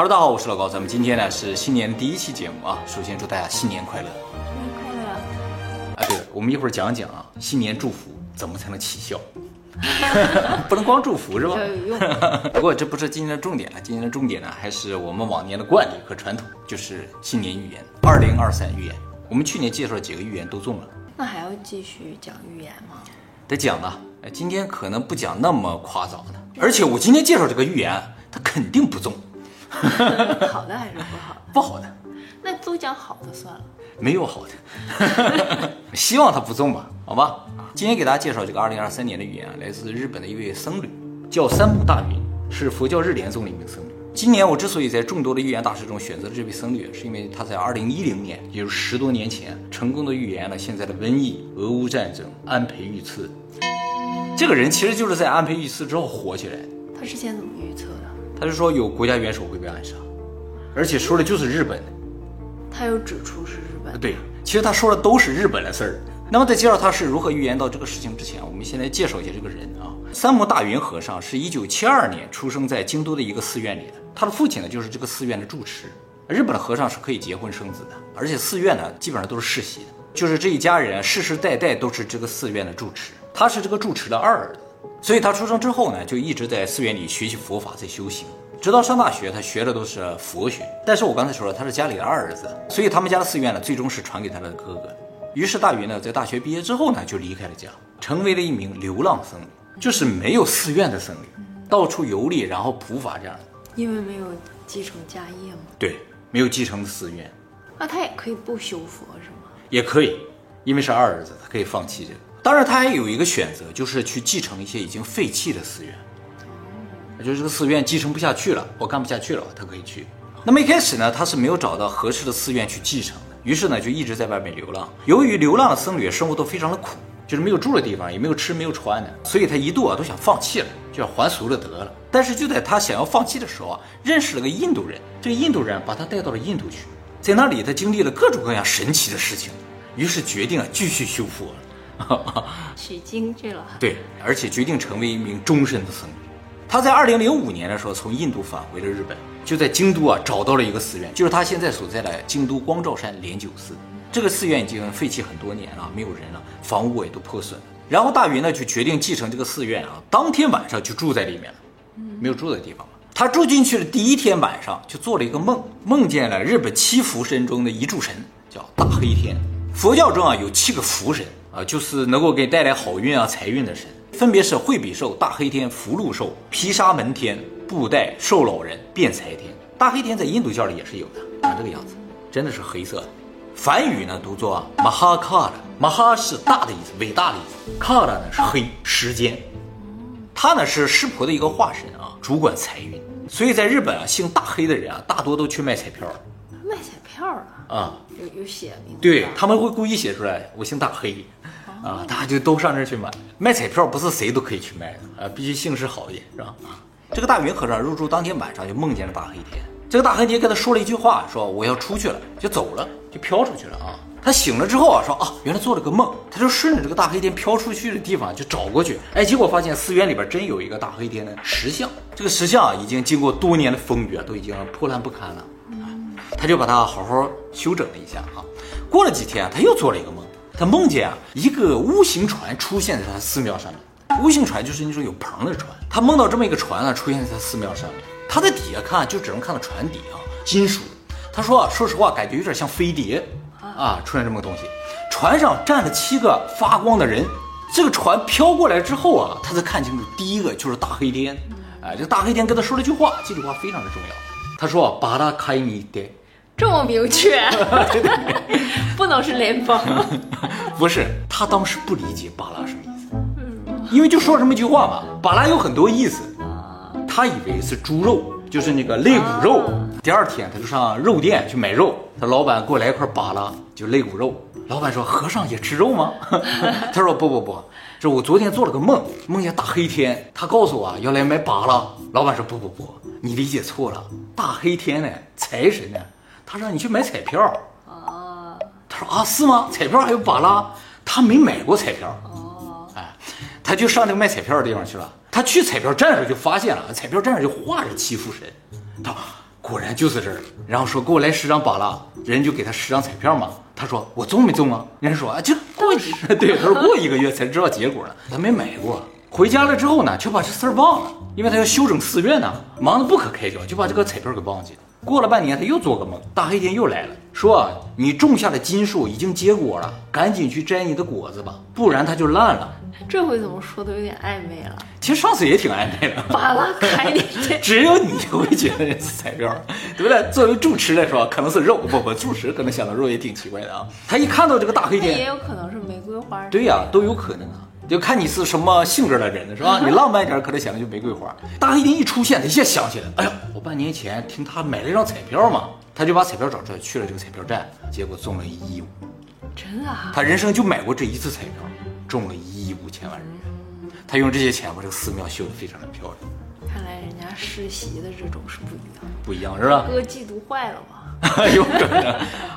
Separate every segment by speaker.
Speaker 1: Hello，大家好，我是老高，咱们今天呢是新年第一期节目啊。首先祝大家新年快乐
Speaker 2: 新年快乐！
Speaker 1: 啊！对了，我们一会儿讲讲啊，新年祝福怎么才能起效？不能光祝福是吧？不过这不是今天的重点了，今天的重点呢还是我们往年的惯例和传统，就是新年预言，二零二三预言。我们去年介绍了几个预言都中了，
Speaker 2: 那还要继续讲预言吗？
Speaker 1: 得讲啊。哎，今天可能不讲那么夸张的，而且我今天介绍这个预言，它肯定不中，
Speaker 2: 好的还是不好的？
Speaker 1: 不好的。
Speaker 2: 那都讲好的算了。
Speaker 1: 没有好的，希望他不中吧，好吧。今天给大家介绍这个二零二三年的预言啊，来自日本的一位僧侣，叫三木大云，是佛教日莲宗的一名僧侣。今年我之所以在众多的预言大师中选择了这位僧侣，是因为他在二零一零年，也就是十多年前，成功的预言了现在的瘟疫、俄乌战争、安倍遇刺。这个人其实就是在安倍遇刺之后火起来的。
Speaker 2: 他之前怎么预测的？
Speaker 1: 他就说有国家元首会被暗杀，而且说的就是日本的。
Speaker 2: 他又指出是日本。
Speaker 1: 对，其实他说的都是日本的事儿。那么在介绍他是如何预言到这个事情之前，我们先来介绍一下这个人啊。三木大云和尚是一九七二年出生在京都的一个寺院里的，他的父亲呢就是这个寺院的住持。日本的和尚是可以结婚生子的，而且寺院呢基本上都是世袭的，就是这一家人世世代代都是这个寺院的住持。他是这个住持的二儿子，所以他出生之后呢就一直在寺院里学习佛法，在修行。直到上大学，他学的都是佛学。但是我刚才说了，他是家里的二儿子，所以他们家的寺院呢，最终是传给他的哥哥。于是大云呢，在大学毕业之后呢，就离开了家，成为了一名流浪僧侣，就是没有寺院的僧侣，到处游历，然后普法这样的。
Speaker 2: 因为没有继承家业嘛。
Speaker 1: 对，没有继承寺院，
Speaker 2: 那他也可以不修佛是吗？
Speaker 1: 也可以，因为是二儿子，他可以放弃这个。当然，他还有一个选择，就是去继承一些已经废弃的寺院。就是这个寺院继承不下去了，我干不下去了，他可以去。那么一开始呢，他是没有找到合适的寺院去继承的，于是呢就一直在外面流浪。由于流浪的僧侣生活都非常的苦，就是没有住的地方，也没有吃没有穿的，所以他一度啊都想放弃了，就要还俗了得了。但是就在他想要放弃的时候啊，认识了个印度人，这个印度人把他带到了印度去，在那里他经历了各种各样神奇的事情，于是决定啊继续修佛了，
Speaker 2: 取经去了。
Speaker 1: 对，而且决定成为一名终身的僧侣。他在二零零五年的时候从印度返回了日本，就在京都啊找到了一个寺院，就是他现在所在的京都光照山莲九寺。这个寺院已经废弃很多年了，没有人了，房屋也都破损了。然后大云呢就决定继承这个寺院啊，当天晚上就住在里面了，没有住的地方了。他住进去的第一天晚上就做了一个梦，梦见了日本七福神中的一柱神，叫大黑天。佛教中啊有七个福神啊，就是能够给带来好运啊财运的神。分别是惠比寿、大黑天、福禄寿、毗沙门天、布袋寿老人、变财天。大黑天在印度教里也是有的，长这个样子，真的是黑色的。梵语呢读作马哈卡拉，马哈是大的意思，伟大的意思。卡拉呢是黑时间，他呢是湿婆的一个化身啊，主管财运。所以在日本啊，姓大黑的人啊，大多都去卖彩票。
Speaker 2: 卖彩票啊？
Speaker 1: 啊，
Speaker 2: 有有写名字？
Speaker 1: 对他们会故意写出来，我姓大黑。啊，大家就都上这儿去买卖彩票，不是谁都可以去卖的啊，必须姓氏好一点，是吧？啊，这个大云和尚入住当天晚上就梦见了大黑天，这个大黑天跟他说了一句话，说我要出去了，就走了，就飘出去了啊。他醒了之后啊，说啊，原来做了个梦，他就顺着这个大黑天飘出去的地方就找过去，哎，结果发现寺院里边真有一个大黑天的石像，这个石像啊已经经过多年的风雨啊，都已经破烂不堪了，他就把它好好修整了一下啊。过了几天，他又做了一个梦。他梦见啊，一个乌行船出现在他寺庙上面。乌行船就是那种有棚的船。他梦到这么一个船啊，出现在他寺庙上面。他在底下看，就只能看到船底啊，金属。他说啊，说实话，感觉有点像飞碟啊，出现这么个东西。船上站了七个发光的人。这个船飘过来之后啊，他才看清楚，第一个就是大黑天。哎，这个大黑天跟他说了句话，这句话非常的重要。他说：“巴拉开尼的。”
Speaker 2: 这么明确，不能是联邦。
Speaker 1: 不是，他当时不理解巴拉什么意思，因为就说这么一句话嘛。巴拉有很多意思，他以为是猪肉，就是那个肋骨肉。第二天他就上肉店去买肉，他老板给我来一块巴拉，就肋骨肉。老板说：“和尚也吃肉吗？” 他说：“不不不，这我昨天做了个梦，梦见大黑天，他告诉我要来买巴拉。”老板说：“不不不，你理解错了，大黑天呢，财神呢。”他让你去买彩票，哦，他说啊是吗？彩票还有巴拉，他没买过彩票，哦，哎，他就上那个卖彩票的地方去了。他去彩票站上就发现了，彩票站上就画着七福神，他果然就是这儿。然后说给我来十张巴拉，人就给他十张彩票嘛。他说我中没中啊？人家说啊，就过一 对，他说过一个月才知道结果呢，他没买过。回家了之后呢，却把这事儿忘了，因为他要修整寺院呢，忙得不可开交，就把这个彩票给忘记了。过了半年，他又做个梦，大黑天又来了，说你种下的金树已经结果了，赶紧去摘你的果子吧，不然它就烂了。
Speaker 2: 这回怎么说都有点暧昧了。
Speaker 1: 其实上次也挺暧昧的，
Speaker 2: 巴拉开的，
Speaker 1: 只有你会觉得这是彩票，对不对？作为住持来说，可能是肉，不不，住持可能想到肉也挺奇怪的啊。他一看到这个大黑天，
Speaker 2: 也有可能是玫瑰花。
Speaker 1: 对呀，都有可能啊。就看你是什么性格的人是吧？你浪漫一点，可能想的就玫瑰花。大黑天一出现，他一下想起来，哎呀，我半年前听他买了一张彩票嘛，他就把彩票找出来，去了这个彩票站，结果中了一亿五。
Speaker 2: 真的？
Speaker 1: 他人生就买过这一次彩票，中了一亿五千万日元。他用这些钱把这个寺庙修得非常的漂
Speaker 2: 亮。看来人家世袭的这种是不一样，
Speaker 1: 不一样是吧？
Speaker 2: 哥嫉妒坏了吧？
Speaker 1: 有可能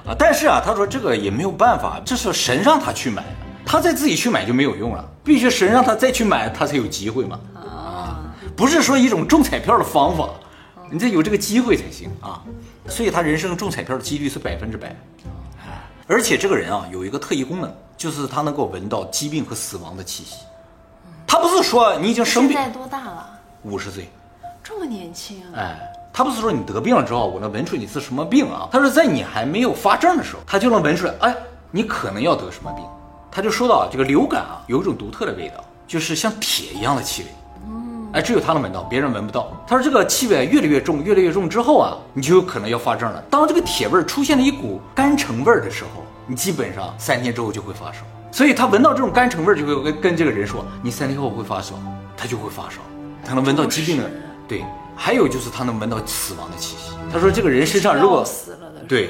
Speaker 1: 啊，但是啊，他说这个也没有办法，这是神让他去买的。他再自己去买就没有用了，必须神让他再去买，他才有机会嘛。啊，不是说一种中彩票的方法，你得有这个机会才行啊。所以他人生中彩票的几率是百分之百。而且这个人啊有一个特异功能，就是他能够闻到疾病和死亡的气息。他不是说你已经生病，
Speaker 2: 现在多大了？
Speaker 1: 五十岁，
Speaker 2: 这么年轻。
Speaker 1: 哎，他不是说你得病了之后我能闻出你是什么病啊？他说在你还没有发症的时候，他就能闻出来，哎，你可能要得什么病。他就说到这个流感啊，有一种独特的味道，就是像铁一样的气味。嗯，哎，只有他能闻到，别人闻不到。他说这个气味越来越重，越来越重之后啊，你就有可能要发症了。当这个铁味儿出现了一股干橙味儿的时候，你基本上三天之后就会发烧。所以他闻到这种干橙味儿，就会跟跟这个人说，你三天后会发烧，他就会发烧。他能闻到疾病的，对。还有就是他能闻到死亡的气息。他说这个人身上如果
Speaker 2: 死了的，
Speaker 1: 对，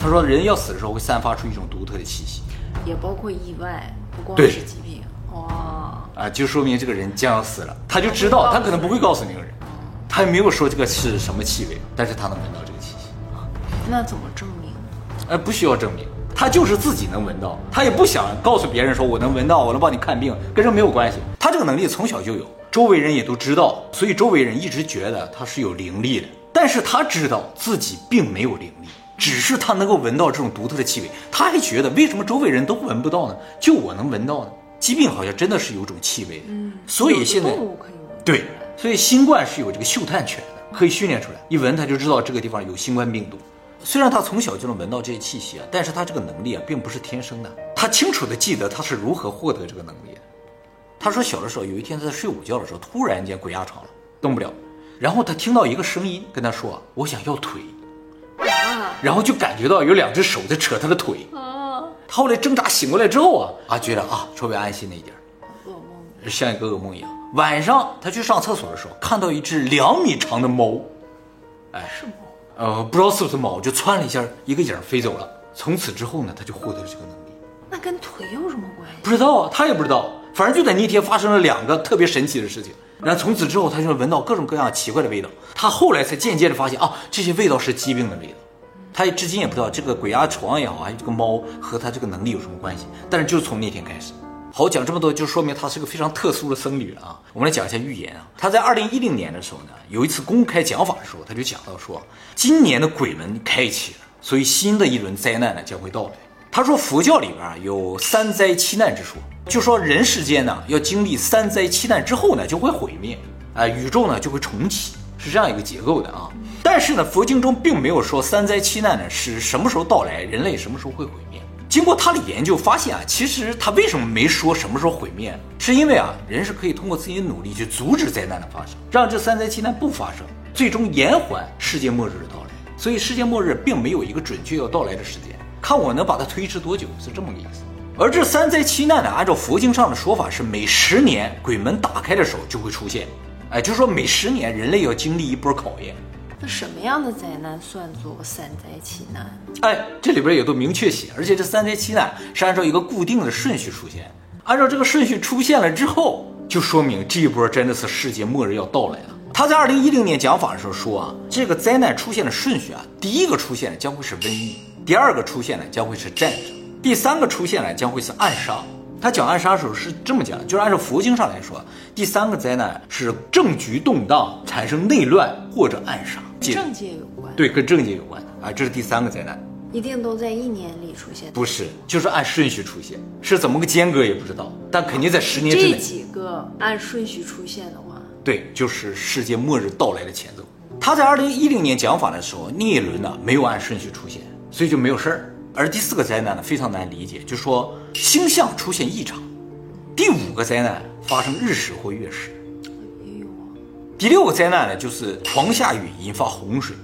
Speaker 1: 他说人要死的时候会散发出一种独特的气息。
Speaker 2: 也包括意外，不光是疾病，哇
Speaker 1: 啊，就说明这个人将要死了，他就知道，他可能不会告诉那个人，他也没有说这个是什么气味，但是他能闻到这个气息
Speaker 2: 啊。那怎么证明？
Speaker 1: 呃，不需要证明，他就是自己能闻到，他也不想告诉别人说我能闻到，我能帮你看病，跟这没有关系。他这个能力从小就有，周围人也都知道，所以周围人一直觉得他是有灵力的，但是他知道自己并没有灵力。只是他能够闻到这种独特的气味，他还觉得为什么周围人都闻不到呢？就我能闻到呢？疾病好像真的是有种气味的，嗯，所以现在对，所以新冠是有这个嗅探犬的，可以训练出来，一闻他就知道这个地方有新冠病毒。虽然他从小就能闻到这些气息啊，但是他这个能力啊并不是天生的。他清楚的记得他是如何获得这个能力的。他说小的时候有一天他在睡午觉的时候，突然间鬼压床了，动不了，然后他听到一个声音跟他说：“我想要腿。”然后就感觉到有两只手在扯他的腿。啊！他后来挣扎醒过来之后啊，啊，觉得啊，稍微安心了一点。
Speaker 2: 噩梦，
Speaker 1: 像一个噩梦一样。晚上他去上厕所的时候，看到一只两米长的猫。
Speaker 2: 哎，是猫？
Speaker 1: 呃，不知道是不是猫，就窜了一下，一个影飞走了。从此之后呢，他就获得了这个能力。
Speaker 2: 那跟腿有什么关系？
Speaker 1: 不知道啊，他也不知道。反正就在那天发生了两个特别神奇的事情。然后从此之后，他就闻到各种各样奇怪的味道。他后来才渐渐的发现啊，这些味道是疾病的味道。他至今也不知道这个鬼压床也好，还是这个猫和他这个能力有什么关系。但是就是从那天开始，好讲这么多，就说明他是个非常特殊的僧侣啊。我们来讲一下预言啊。他在二零一零年的时候呢，有一次公开讲法的时候，他就讲到说，今年的鬼门开启了，所以新的一轮灾难呢将会到来。他说佛教里边有三灾七难之说，就说人世间呢要经历三灾七难之后呢就会毁灭，啊，宇宙呢就会重启，是这样一个结构的啊。但是呢，佛经中并没有说三灾七难呢是什么时候到来，人类什么时候会毁灭。经过他的研究发现啊，其实他为什么没说什么时候毁灭，是因为啊，人是可以通过自己的努力去阻止灾难的发生，让这三灾七难不发生，最终延缓世界末日的到来。所以世界末日并没有一个准确要到来的时间，看我能把它推迟多久，是这么个意思。而这三灾七难呢，按照佛经上的说法是每十年鬼门打开的时候就会出现，哎，就是说每十年人类要经历一波考验。
Speaker 2: 那什么样的灾难算作三灾七难？
Speaker 1: 哎，这里边也都明确写，而且这三灾七难是按照一个固定的顺序出现。按照这个顺序出现了之后，就说明这一波真的是世界末日要到来了。他在二零一零年讲法的时候说啊，这个灾难出现的顺序啊，第一个出现的将会是瘟疫，第二个出现呢将会是战争，第三个出现呢将会是暗杀。他讲暗杀的时候是这么讲，就是按照佛经上来说，第三个灾难是政局动荡，产生内乱或者暗杀。界
Speaker 2: 政界有关，，
Speaker 1: 对，跟政界有关啊，这是第三个灾难。
Speaker 2: 一定都在一年里出现。
Speaker 1: 不是，就是按顺序出现，是怎么个间隔也不知道，但肯定在十年之内。
Speaker 2: 这几个按顺序出现的话，
Speaker 1: 对，就是世界末日到来的前奏。他在二零一零年讲法的时候，那一轮呢没有按顺序出现，所以就没有事儿。而第四个灾难呢非常难理解，就说星象出现异常。第五个灾难发生日食或月食。
Speaker 2: 也有啊，
Speaker 1: 第六个灾难呢就是狂下雨引发洪水。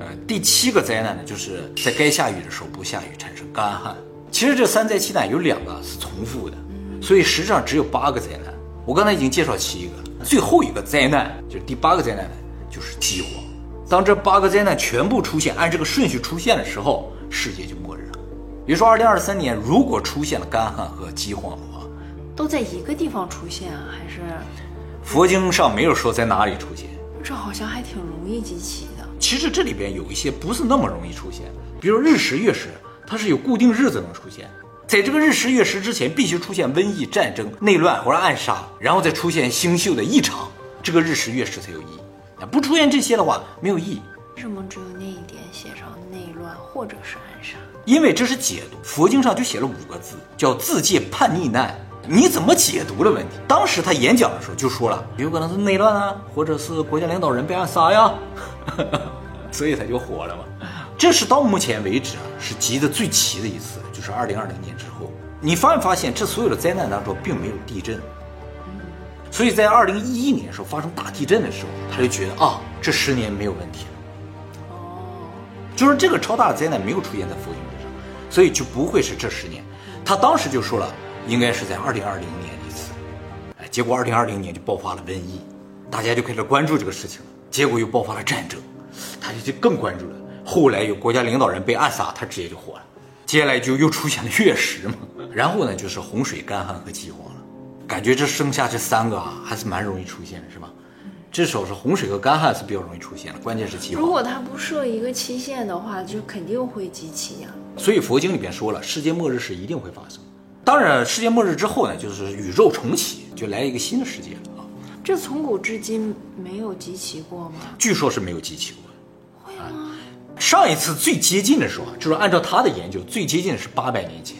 Speaker 1: 呃，第七个灾难呢就是在该下雨的时候不下雨，产生干旱。其实这三灾七难有两个是重复的，所以实际上只有八个灾难。我刚才已经介绍七个了，最后一个灾难就是第八个灾难呢，就是饥荒。当这八个灾难全部出现，按这个顺序出现的时候，世界就末日了。比如说，二零二三年如果出现了干旱和饥荒的话，
Speaker 2: 都在一个地方出现啊，还是
Speaker 1: 佛经上没有说在哪里出现。
Speaker 2: 这好像还挺容易集齐的。
Speaker 1: 其实这里边有一些不是那么容易出现，比如日食、月食，它是有固定日子能出现。在这个日食、月食之前，必须出现瘟疫、战争、内乱或者暗杀，然后再出现星宿的异常，这个日食、月食才有意义。啊，不出现这些的话，没有意义。
Speaker 2: 为什么只有那一点写上内乱或者是暗杀？
Speaker 1: 因为这是解读，佛经上就写了五个字，叫自戒叛逆难。你怎么解读的问题？当时他演讲的时候就说了，有可能是内乱啊，或者是国家领导人被暗杀呀，所以他就火了嘛。这是到目前为止啊，是集的最齐的一次，就是二零二零年之后。你发没发现，这所有的灾难当中并没有地震？所以在二零一一年的时候发生大地震的时候，他就觉得啊，这十年没有问题了。
Speaker 2: 哦，
Speaker 1: 就是这个超大的灾难没有出现在佛经之上，所以就不会是这十年。他当时就说了，应该是在二零二零年一次，哎，结果二零二零年就爆发了瘟疫，大家就开始关注这个事情了。结果又爆发了战争，他就就更关注了。后来有国家领导人被暗杀，他直接就火了。接下来就又出现了月食嘛，然后呢就是洪水、干旱和饥荒了。感觉这剩下这三个啊，还是蛮容易出现的，是吧？至少是洪水和干旱是比较容易出现的，关键是饥荒。
Speaker 2: 如果它不设一个期限的话，就肯定会集齐呀、
Speaker 1: 所以佛经里边说了，世界末日是一定会发生。当然，世界末日之后呢，就是宇宙重启，就来一个新的世界了啊。
Speaker 2: 这从古至今没有集齐过吗？
Speaker 1: 据说是没有集齐过。
Speaker 2: 会吗？
Speaker 1: 上一次最接近的时候啊，就是按照他的研究，最接近的是八百年前，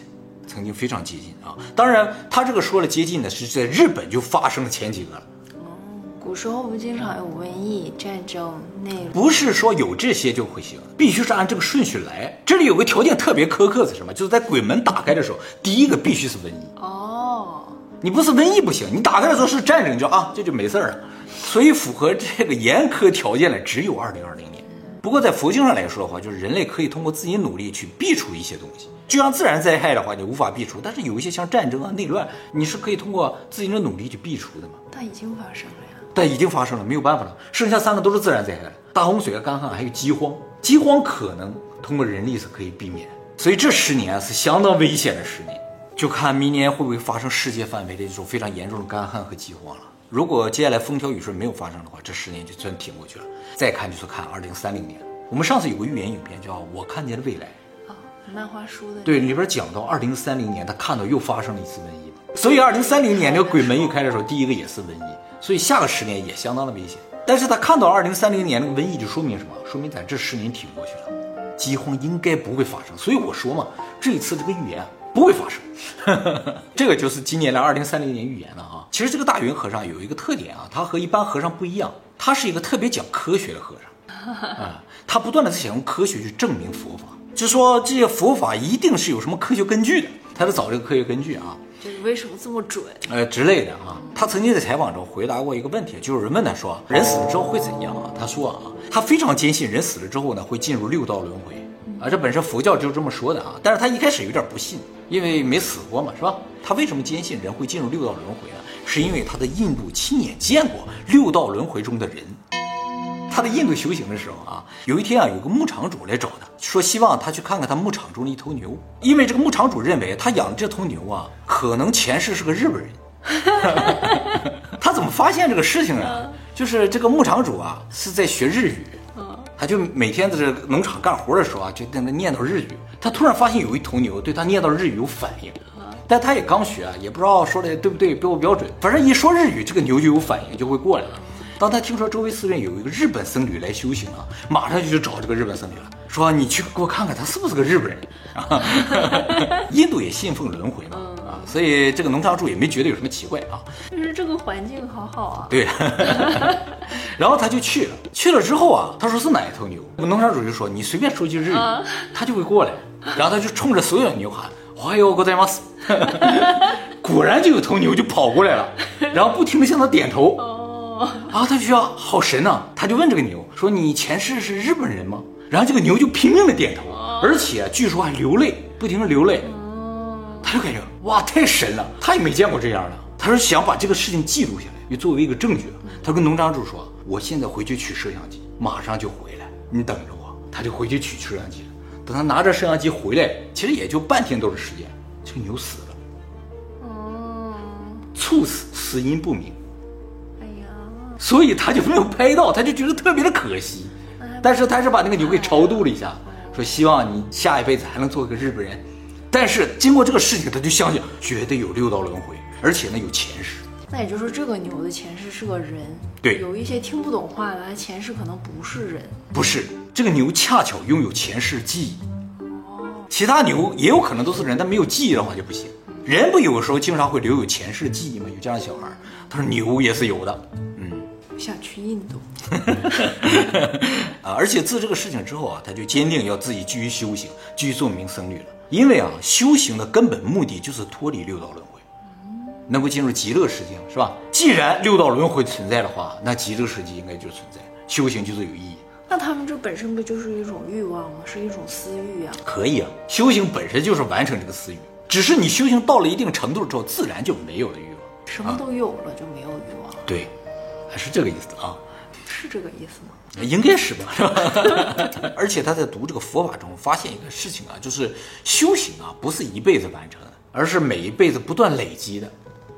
Speaker 1: 曾经非常接近啊。当然，他这个说了接近的是在日本就发生了前几个了，
Speaker 2: 古时候不经常有瘟疫、战争、内乱？
Speaker 1: 不是说有这些就会行，必须是按这个顺序来。这里有个条件特别苛刻是什么？就是在鬼门打开的时候，第一个必须是瘟疫。
Speaker 2: 哦，
Speaker 1: 你不是瘟疫不行，你打开的时候是战争，就啊这就没事儿了。所以符合这个严苛条件的只有二零二零年。不过在佛经上来说的话，就是人类可以通过自己努力去避除一些东西。就像自然灾害的话，你无法避除，但是有一些像战争啊、内乱，你是可以通过自己的努力去避除的嘛。
Speaker 2: 但已经发生了呀。
Speaker 1: 但已经发生了，没有办法了。剩下三个都是自然灾害，大洪水、干旱还有饥荒。饥荒可能通过人力是可以避免，所以这十年是相当危险的十年。就看明年会不会发生世界范围的这种非常严重的干旱和饥荒了。如果接下来风调雨顺没有发生的话，这十年就真挺过去了。再看就是看二零三零年。我们上次有个预言影片叫《我看见了未来》，
Speaker 2: 哦，漫画书的。
Speaker 1: 对，里边讲到二零三零年他看到又发生了一次瘟疫嘛，所以二零三零年这个鬼门一开的时候，第一个也是瘟疫，所以下个十年也相当的危险。但是他看到二零三零年那个瘟疫，就说明什么？说明咱这十年挺过去了，饥荒应该不会发生。所以我说嘛，这一次这个预言不会发生，这个就是今年的二零三零年预言了啊。其实这个大云和尚有一个特点啊，他和一般和尚不一样，他是一个特别讲科学的和尚。啊，他不断的在想用科学去证明佛法，就说这些佛法一定是有什么科学根据的，他在找这个科学根据啊，
Speaker 2: 就是为什么这么准？
Speaker 1: 呃之类的啊。他曾经在采访中回答过一个问题，就有人问他说，人死了之后会怎样啊？他说啊，他非常坚信人死了之后呢会进入六道轮回啊，这本身佛教就这么说的啊，但是他一开始有点不信，因为没死过嘛，是吧？他为什么坚信人会进入六道轮回呢？是因为他在印度亲眼见过六道轮回中的人。他在印度修行的时候啊，有一天啊，有个牧场主来找他，说希望他去看看他牧场中的一头牛，因为这个牧场主认为他养的这头牛啊，可能前世是个日本人。他怎么发现这个事情呢？就是这个牧场主啊是在学日语，他就每天在这农场干活的时候啊，就在那念叨日语。他突然发现有一头牛对他念叨日语有反应，但他也刚学啊，也不知道说的对不对，标不标准。反正一说日语，这个牛就有反应，就会过来了。当他听说周围寺院有一个日本僧侣来修行啊，马上就去找这个日本僧侣了，说你去给我看看他是不是个日本人啊。印度也信奉轮回嘛啊，所以这个农场主也没觉得有什么奇怪啊。
Speaker 2: 就是这个环境好好啊。
Speaker 1: 对，然后他就去了，去了之后啊，他说是哪一头牛？农场主就说你随便说句日语，他就会过来，然后他就冲着所有的牛喊。哎呦，ございます！果然就有头牛就跑过来了，然后不停的向他点头。哦，啊，他就说好神呐，他就问这个牛说：“你前世是日本人吗？”然后这个牛就拼命的点头，而且据说还流泪，不停的流泪。哦，他就感觉 哇，太神了，他也没见过这样的。他说想把这个事情记录下来，就作为一个证据。他跟农场主说：“我现在回去取摄像机，马上就回来，你等着我。”他就回去取摄像机了。等他拿着摄像机回来，其实也就半天多的时间，这个牛死了。哦，猝死，死因不明。哎呀，所以他就没有拍到，他就觉得特别的可惜。但是他是把那个牛给超度了一下，说希望你下一辈子还能做个日本人。但是经过这个事情，他就相信绝对有六道轮回，而且呢有前世。
Speaker 2: 那也就是说，这个牛的前世是个人。
Speaker 1: 对，
Speaker 2: 有一些听不懂话的，他前世可能不是人。
Speaker 1: 不是，这个牛恰巧拥有前世记忆。哦，其他牛也有可能都是人，但没有记忆的话就不行。人不有时候经常会留有前世记忆吗？有这样的小孩，他说牛也是有的。
Speaker 2: 嗯，想去印度。
Speaker 1: 啊，而且自这个事情之后啊，他就坚定要自己继续修行，继续做名僧侣了。因为啊，修行的根本目的就是脱离六道轮回。能够进入极乐世界，是吧？既然六道轮回存在的话，那极乐世界应该就存在，修行就是有意义。
Speaker 2: 那他们这本身不就是一种欲望吗？是一种私欲啊？
Speaker 1: 可以啊，修行本身就是完成这个私欲，只是你修行到了一定程度之后，自然就没有了欲望。
Speaker 2: 什么都有了就没有欲望？
Speaker 1: 对，还是这个意思啊？
Speaker 2: 是这个意思吗？
Speaker 1: 应该是吧，是吧？而且他在读这个佛法中发现一个事情啊，就是修行啊，不是一辈子完成的，而是每一辈子不断累积的。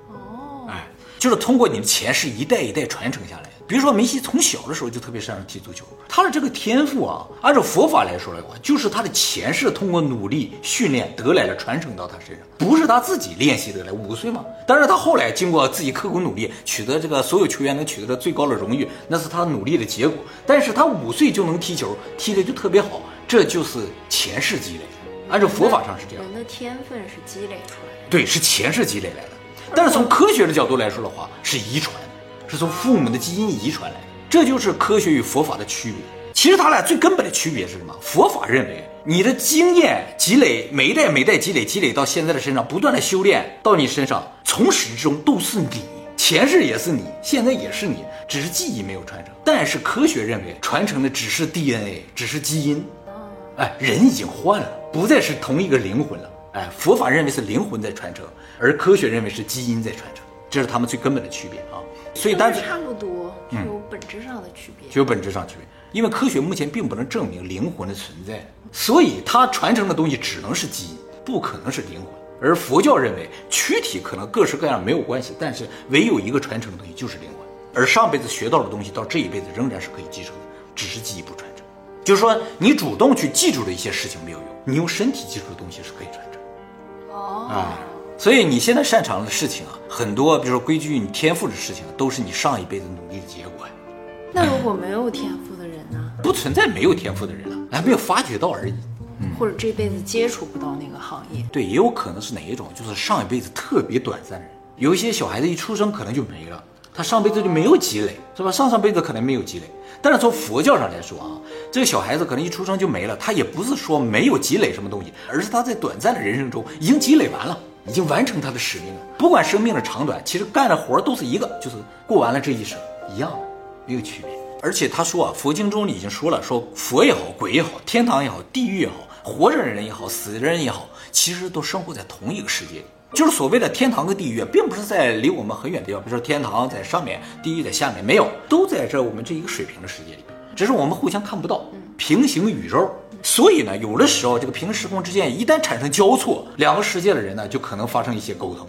Speaker 1: 哦，哎就是通过你的前世一代一代传承下来。比如说梅西从小的时候就特别擅长踢足球，他的这个天赋啊，按照佛法来说的话，就是他的前世通过努力训练得来的，传承到他身上，不是他自己练习得来。五岁嘛，但是他后来经过自己刻苦努力，取得这个所有球员能取得的最高的荣誉，那是他努力的结果。但是他五岁就能踢球，踢的就特别好，这就是前世积累。按照佛法上是这样，
Speaker 2: 人的天分是积累出来的，
Speaker 1: 对，是前世积累来的。但是从科学的角度来说的话，是遗传，是从父母的基因遗传来的，这就是科学与佛法的区别。其实他俩最根本的区别是什么？佛法认为你的经验积累，每一代每代积累，积累到现在的身上，不断的修炼到你身上，从始至终都是你，前世也是你，现在也是你，只是记忆没有传承。但是科学认为传承的只是 DNA，只是基因。哎，人已经换了，不再是同一个灵魂了。哎，佛法认为是灵魂在传承，而科学认为是基因在传承，这是他们最根本的区别啊。所以，但是
Speaker 2: 差不多，具有本质上的区别，
Speaker 1: 具有本质上区别。因为科学目前并不能证明灵魂的存在，所以它传承的东西只能是基因，不可能是灵魂。而佛教认为躯体可能各式各样没有关系，但是唯有一个传承的东西就是灵魂。而上辈子学到的东西到这一辈子仍然是可以继承的，只是记忆不传承。就是说，你主动去记住的一些事情没有用，你用身体记住的东西是可以传承。啊，所以你现在擅长的事情啊，很多，比如说归于你天赋的事情，都是你上一辈子努力的结果呀。
Speaker 2: 那如果没有天赋的人呢？
Speaker 1: 不存在没有天赋的人啊，还没有发掘到而已。
Speaker 2: 或者这辈子接触不到那个行业。
Speaker 1: 对，也有可能是哪一种，就是上一辈子特别短暂的人。有一些小孩子一出生可能就没了，他上辈子就没有积累，是吧？上上辈子可能没有积累。但是从佛教上来说啊，这个小孩子可能一出生就没了，他也不是说没有积累什么东西，而是他在短暂的人生中已经积累完了，已经完成他的使命了。不管生命的长短，其实干的活都是一个，就是过完了这一生，一样，没有区别。而且他说啊，佛经中已经说了，说佛也好，鬼也好，天堂也好，地狱也好，活着的人也好，死的人也好，其实都生活在同一个世界里。就是所谓的天堂和地狱，并不是在离我们很远的地方，比如说天堂在上面，地狱在下面，没有，都在这我们这一个水平的世界里边，只是我们互相看不到，平行宇宙。所以呢，有的时候这个平行时空之间一旦产生交错，两个世界的人呢，就可能发生一些沟通。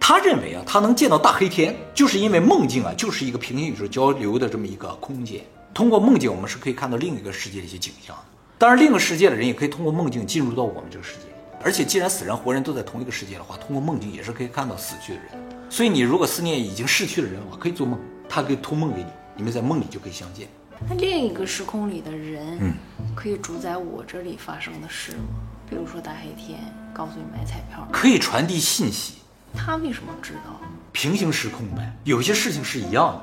Speaker 1: 他认为啊，他能见到大黑天，就是因为梦境啊，就是一个平行宇宙交流的这么一个空间。通过梦境，我们是可以看到另一个世界的一些景象。当然，另一个世界的人也可以通过梦境进入到我们这个世界。而且，既然死人活人都在同一个世界的话，通过梦境也是可以看到死去的人。所以，你如果思念已经逝去的人，我可以做梦，他可以托梦给你，你们在梦里就可以相见。
Speaker 2: 那另一个时空里的人，
Speaker 1: 嗯，
Speaker 2: 可以主宰我这里发生的事吗？比如说大黑天告诉你买彩票，
Speaker 1: 可以传递信息，
Speaker 2: 他为什么知道？
Speaker 1: 平行时空呗，有些事情是一样的，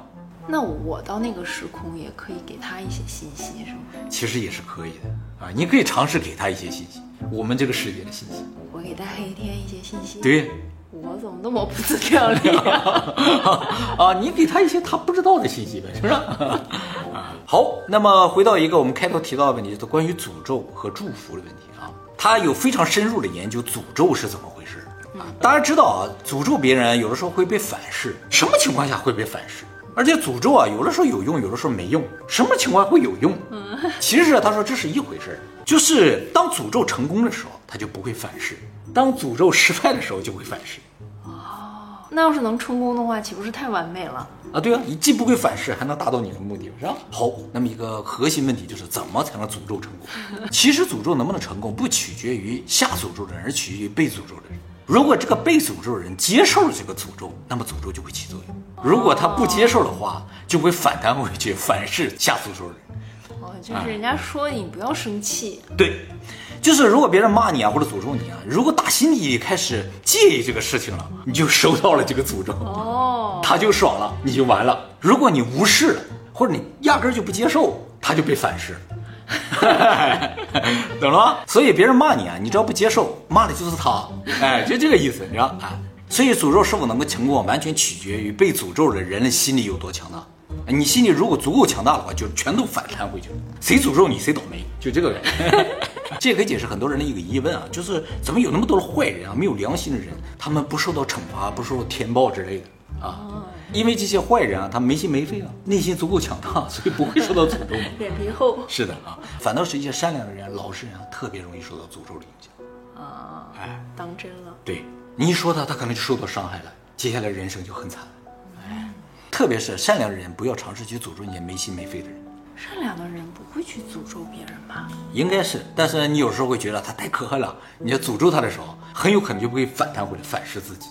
Speaker 2: 那我到那个时空也可以给他一些信息，是吗？
Speaker 1: 其实也是可以的啊。你可以尝试给他一些信息，我们这个世界的信息。
Speaker 2: 我给大黑天一些信息，
Speaker 1: 对，
Speaker 2: 我怎么那么不自量力啊？
Speaker 1: 啊，你给他一些他不知道的信息呗，是不是？啊，好，那么回到一个我们开头提到的问题，就是关于诅咒和祝福的问题啊。他有非常深入的研究诅咒是怎么回事啊。大家知道啊，诅咒别人有的时候会被反噬，什么情况下会被反噬？而且诅咒啊，有的时候有用，有的时候没用。什么情况会有用？其实啊，他说这是一回事儿，就是当诅咒成功的时候，他就不会反噬；当诅咒失败的时候，就会反噬。
Speaker 2: 那要是能成功的话，岂不是太完美了？
Speaker 1: 啊，对啊，你既不会反噬，还能达到你的目的，是吧？好，那么一个核心问题就是怎么才能诅咒成功？其实诅咒能不能成功，不取决于下诅咒的人，而取决于被诅咒的人。如果这个被诅咒的人接受了这个诅咒，那么诅咒就会起作用；如果他不接受的话，就会反弹回去，反噬下诅咒的人。
Speaker 2: 哦，就是人家说你不要生气，
Speaker 1: 对，就是如果别人骂你啊，或者诅咒你啊，如果打心底里开始介意这个事情了，你就收到了这个诅咒。
Speaker 2: 哦，
Speaker 1: 他就爽了，你就完了。如果你无视了，或者你压根儿就不接受，他就被反噬。懂了吗？所以别人骂你啊，你只要不接受，骂的就是他。哎，就这个意思，你知道？哎，所以诅咒是否能够成功，完全取决于被诅咒的人的心理有多强大。你心里如果足够强大的话，就全都反弹回去了。谁诅咒你，谁倒霉，就这个感觉。这也可以解释很多人的一个疑问啊，就是怎么有那么多的坏人啊，没有良心的人，他们不受到惩罚，不受到天报之类的啊？因为这些坏人啊，他没心没肺啊，内心足够强大，所以不会受到诅咒嘛。
Speaker 2: 脸皮厚
Speaker 1: 是的啊，反倒是一些善良的人、老实人啊，特别容易受到诅咒的影响。
Speaker 2: 啊，
Speaker 1: 哎，
Speaker 2: 当真了。
Speaker 1: 对你一说他，他可能就受到伤害了，接下来人生就很惨了。哎，特别是善良的人，不要尝试去诅咒那些没心没肺的人。
Speaker 2: 善良的人不会去诅咒别人吧？
Speaker 1: 应该是，但是你有时候会觉得他太可恨了，你要诅咒他的时候，很有可能就会反弹回来，反噬自己。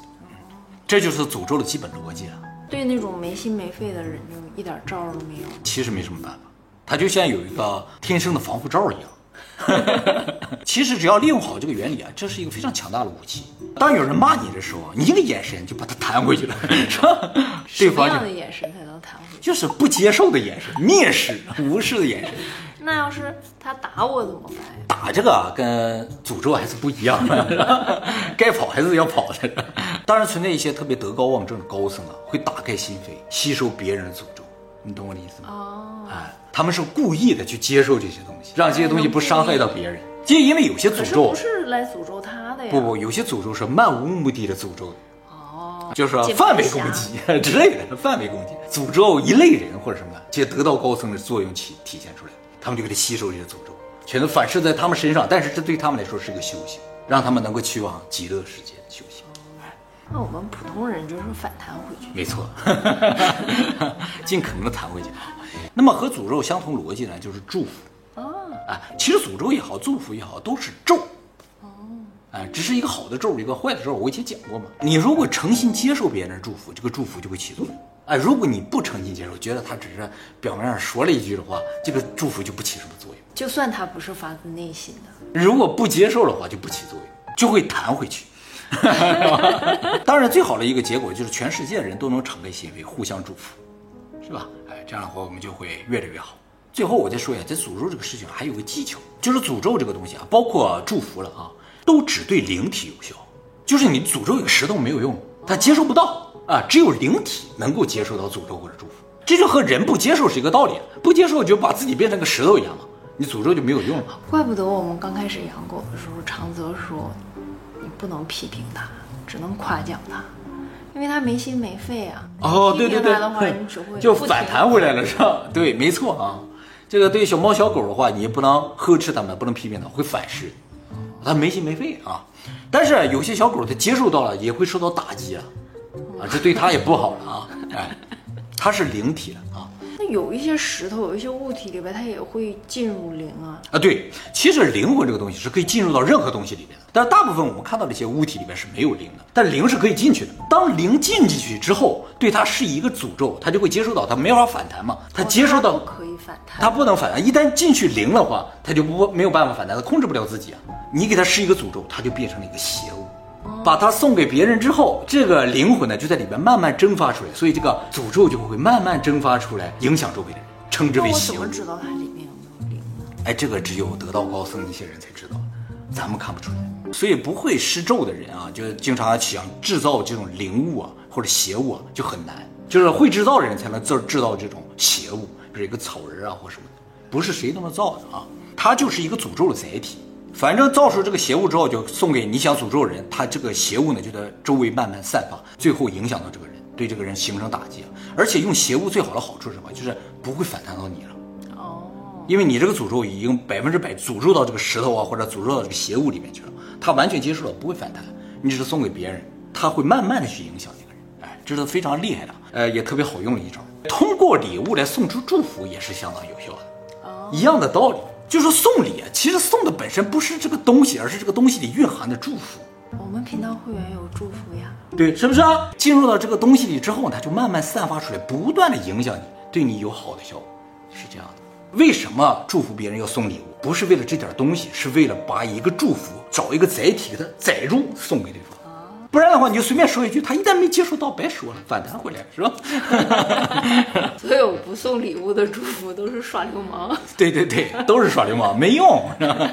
Speaker 1: 这就是诅咒的基本逻辑了。
Speaker 2: 对那种没心没肺的人，就一点招都没有。
Speaker 1: 其实没什么办法，他就像有一个天生的防护罩一样。其实只要利用好这个原理啊，这是一个非常强大的武器。当有人骂你的时候，你一个眼神就把他弹回去了，是吧？对
Speaker 2: 什么样的眼神才能弹回去？
Speaker 1: 就是不接受的眼神，蔑视、无视的眼神。
Speaker 2: 那要是他打我怎么办呀？
Speaker 1: 打这个啊，跟诅咒还是不一样的，该跑还是要跑的。当然存在一些特别德高望重的高僧啊，会打开心扉，吸收别人的诅咒，你懂我的意思吗？
Speaker 2: 哦，
Speaker 1: 哎，他们是故意的去接受这些东西，让这些东西不伤害到别人。就因为有些诅咒
Speaker 2: 是不，是来诅咒他的呀？
Speaker 1: 不不，有些诅咒是漫无目的的诅咒，
Speaker 2: 哦，
Speaker 1: 就是说范围攻击 之类的，范围攻击，诅咒一类人或者什么的，这些得道高僧的作用体体现出来，他们就给他吸收这些诅咒，全都反射在他们身上，但是这对他们来说是个修行，让他们能够去往极乐世界。
Speaker 2: 那我们普通人就是反弹回去。
Speaker 1: 没错，尽可能的弹回去。那么和诅咒相同逻辑呢，就是祝福。
Speaker 2: 哦，
Speaker 1: 啊，其实诅咒也好，祝福也好，都是咒。哦，啊，只是一个好的咒，一个坏的咒。我以前讲过嘛。你如果诚心接受别人的祝福，这个祝福就会起作用。哎，如果你不诚心接受，觉得他只是表面上说了一句的话，这个祝福就不起什么作用。
Speaker 2: 就算他不是发自内心的，
Speaker 1: 如果不接受的话，就不起作用，就会弹回去。当然，最好的一个结果就是全世界人都能敞开心扉，互相祝福，是吧？哎，这样的话我们就会越来越好。最后我再说一下，在诅咒这个事情还有个技巧，就是诅咒这个东西啊，包括祝福了啊，都只对灵体有效。就是你诅咒一个石头没有用，它接收不到啊，只有灵体能够接受到诅咒或者祝福。这就和人不接受是一个道理，不接受就把自己变成个石头一样嘛，你诅咒就没有用了。
Speaker 2: 怪不得我们刚开始养狗的时候，长泽说不能批评它，只能夸奖它，因为它没心没肺啊。
Speaker 1: 哦，对对对
Speaker 2: 的话，你只会
Speaker 1: 就反弹回来了，是吧？对，没错啊。这个对小猫小狗的话，你也不能呵斥它们，不能批评它，会反噬，它没心没肺啊。但是有些小狗它接受到了，也会受到打击啊，啊，这对它也不好了啊。哎，它是灵体了啊。
Speaker 2: 那有一些石头，有一些物体里边，它也会进入灵啊。
Speaker 1: 啊，对，其实灵魂这个东西是可以进入到任何东西里面的，但是大部分我们看到的一些物体里面是没有灵的，但灵是可以进去的。当灵进进去之后，对它是一个诅咒，它就会接收到，它没法反弹嘛，它接收到
Speaker 2: 哦它不可以反弹。
Speaker 1: 它不能反弹，一旦进去灵的话，它就不没有办法反弹，它控制不了自己啊。你给它施一个诅咒，它就变成了一个邪物。把它送给别人之后，这个灵魂呢就在里边慢慢蒸发出来，所以这个诅咒就会慢慢蒸发出来，影响周围的人，称之为邪
Speaker 2: 怎么。知道它里面有没有灵呢？
Speaker 1: 哎，这个只有得道高僧那些人才知道，咱们看不出来。所以不会施咒的人啊，就经常想制造这种灵物啊或者邪物啊，就很难。就是会制造的人才能制制造这种邪物，比如一个草人啊或什么的，不是谁都能造的啊。它就是一个诅咒的载体。反正造出这个邪物之后，就送给你想诅咒的人，他这个邪物呢就在周围慢慢散发，最后影响到这个人，对这个人形成打击。而且用邪物最好的好处是什么？就是不会反弹到你了。
Speaker 2: 哦，
Speaker 1: 因为你这个诅咒已经百分之百诅咒到这个石头啊，或者诅咒到这个邪物里面去了，它完全接受了，不会反弹。你只是送给别人，他会慢慢的去影响这个人。哎，这是非常厉害的，呃，也特别好用的一招。通过礼物来送出祝福也是相当有效的，
Speaker 2: 哦
Speaker 1: 一样的道理。就是说送礼啊，其实送的本身不是这个东西，而是这个东西里蕴含的祝福。
Speaker 2: 我们频道会员有祝福呀。
Speaker 1: 对，是不是啊？进入到这个东西里之后，它就慢慢散发出来，不断的影响你，对你有好的效果，是这样的。为什么祝福别人要送礼物？不是为了这点东西，是为了把一个祝福找一个载体给它载入，送给对方。不然的话，你就随便说一句，他一旦没接受到，白说了，反弹回来，是吧？
Speaker 2: 所有不送礼物的祝福都是耍流氓。
Speaker 1: 对对对，都是耍流氓，没用，是吧？